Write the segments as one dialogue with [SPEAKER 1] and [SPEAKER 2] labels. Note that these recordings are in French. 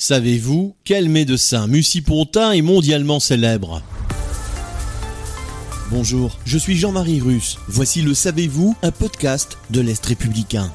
[SPEAKER 1] Savez-vous quel médecin Mucipontin est mondialement célèbre Bonjour, je suis Jean-Marie Russe. Voici le Savez-vous, un podcast de l'Est républicain.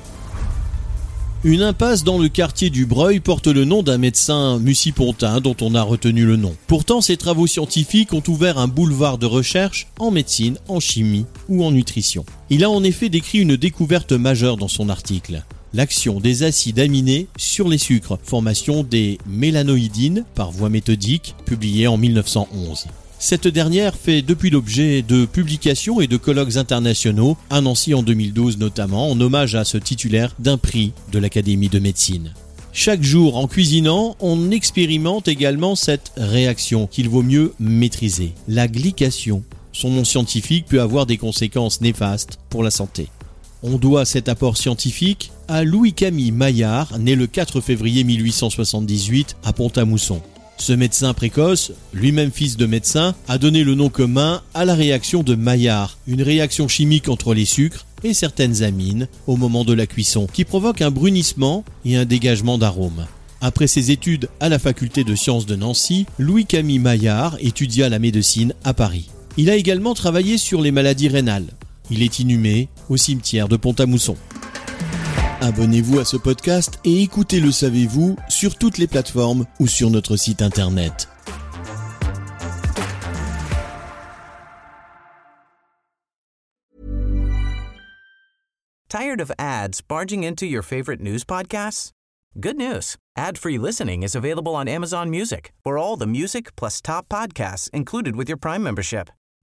[SPEAKER 1] Une impasse dans le quartier du Breuil porte le nom d'un médecin mucipontain dont on a retenu le nom. Pourtant, ses travaux scientifiques ont ouvert un boulevard de recherche en médecine, en chimie ou en nutrition. Il a en effet décrit une découverte majeure dans son article l'action des acides aminés sur les sucres, formation des mélanoïdines par voie méthodique, publiée en 1911. Cette dernière fait depuis l'objet de publications et de colloques internationaux, à Nancy en 2012 notamment, en hommage à ce titulaire d'un prix de l'Académie de médecine. Chaque jour en cuisinant, on expérimente également cette réaction qu'il vaut mieux maîtriser, la glycation. Son nom scientifique peut avoir des conséquences néfastes pour la santé. On doit cet apport scientifique à Louis-Camille Maillard, né le 4 février 1878 à Pont-à-Mousson. Ce médecin précoce, lui-même fils de médecin, a donné le nom commun à la réaction de Maillard, une réaction chimique entre les sucres et certaines amines au moment de la cuisson, qui provoque un brunissement et un dégagement d'arômes. Après ses études à la faculté de sciences de Nancy, Louis-Camille Maillard étudia la médecine à Paris. Il a également travaillé sur les maladies rénales. Il est inhumé au cimetière de Pont-à-Mousson. Abonnez-vous à ce podcast et écoutez Le Savez-vous sur toutes les plateformes ou sur notre site internet.
[SPEAKER 2] Tired of ads barging into your favorite news podcasts? Good news. Ad-free listening is available on Amazon Music for all the music plus top podcasts included with your Prime membership.